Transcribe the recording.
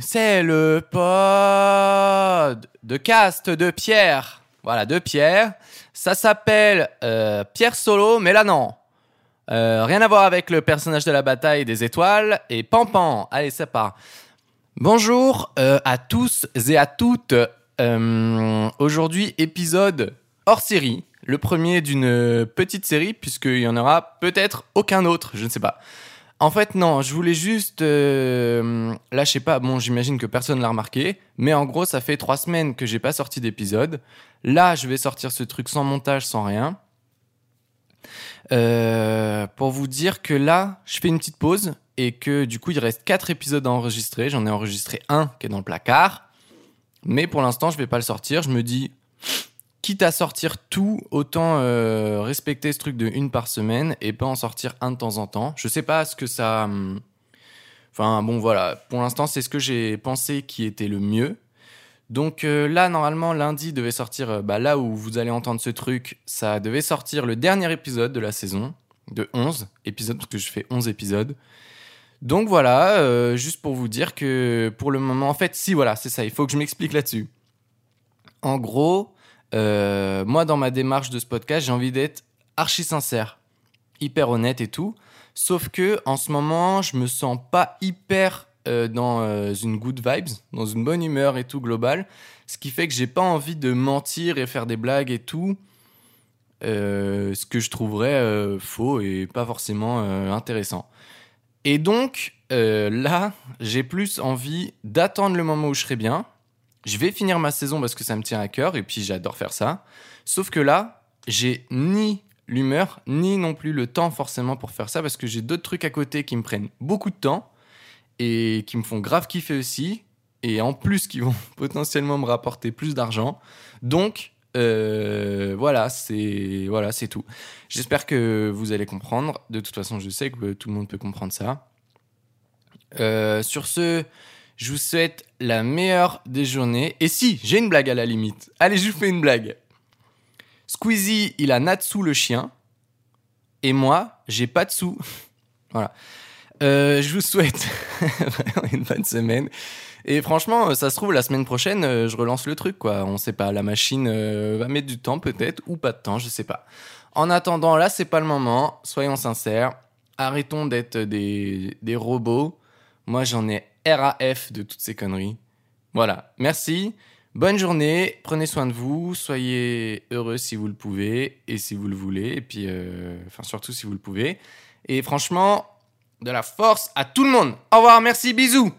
C'est le pod de cast de Pierre. Voilà, de Pierre. Ça s'appelle euh, Pierre Solo, mais là non. Euh, rien à voir avec le personnage de la bataille des étoiles et Pampan. Allez, ça part. Bonjour euh, à tous et à toutes. Aujourd'hui, épisode hors série. Le premier d'une petite série, puisqu'il y en aura peut-être aucun autre, je ne sais pas. En fait, non, je voulais juste... euh, là, je sais pas, bon, j'imagine que personne l'a remarqué, mais en gros, ça fait trois semaines que j'ai pas sorti d'épisode. Là, je vais sortir ce truc sans montage, sans rien. Euh, pour vous dire que là, je fais une petite pause et que du coup, il reste quatre épisodes à enregistrer. J'en ai enregistré un qui est dans le placard. Mais pour l'instant, je vais pas le sortir. Je me dis, quitte à sortir tout, autant euh, respecter ce truc de une par semaine et pas en sortir un de temps en temps. Je sais pas ce que ça. hum, Enfin bon, voilà. Pour l'instant, c'est ce que j'ai pensé qui était le mieux. Donc euh, là, normalement, lundi devait sortir, euh, bah, là où vous allez entendre ce truc, ça devait sortir le dernier épisode de la saison, de 11 épisodes, parce que je fais 11 épisodes. Donc voilà, juste pour vous dire que pour le moment, en fait, si, voilà, c'est ça, il faut que je m'explique là-dessus. En gros, euh, moi, dans ma démarche de ce podcast, j'ai envie d'être archi sincère, hyper honnête et tout. Sauf que en ce moment, je me sens pas hyper euh, dans euh, une good vibes, dans une bonne humeur et tout global. Ce qui fait que j'ai pas envie de mentir et faire des blagues et tout. ce que je trouverais faux et pas forcément intéressant. Et donc, là, j'ai plus envie d'attendre le moment où je serai bien. Je vais finir ma saison parce que ça me tient à cœur et puis j'adore faire ça. Sauf que là, j'ai ni l'humeur, ni non plus le temps forcément pour faire ça parce que j'ai d'autres trucs à côté qui me prennent beaucoup de temps et qui me font grave kiffer aussi. Et en plus, qui vont potentiellement me rapporter plus d'argent. Donc, euh, voilà, c'est voilà, tout. J'espère que vous allez comprendre. De toute façon, je sais que tout le monde peut comprendre ça. Euh, sur ce, je vous souhaite la meilleure des journées. Et si, j'ai une blague à la limite. Allez, je vous fais une blague. Squeezie, il a Natsu le chien. Et moi, j'ai pas de sous. voilà. Euh, je vous souhaite une bonne semaine. Et franchement, ça se trouve, la semaine prochaine, euh, je relance le truc, quoi. On sait pas, la machine euh, va mettre du temps peut-être, ou pas de temps, je sais pas. En attendant, là, c'est pas le moment. Soyons sincères. Arrêtons d'être des, des robots. Moi, j'en ai RAF de toutes ces conneries. Voilà. Merci. Bonne journée. Prenez soin de vous. Soyez heureux si vous le pouvez et si vous le voulez. Et puis, euh, enfin, surtout si vous le pouvez. Et franchement, de la force à tout le monde. Au revoir. Merci. Bisous.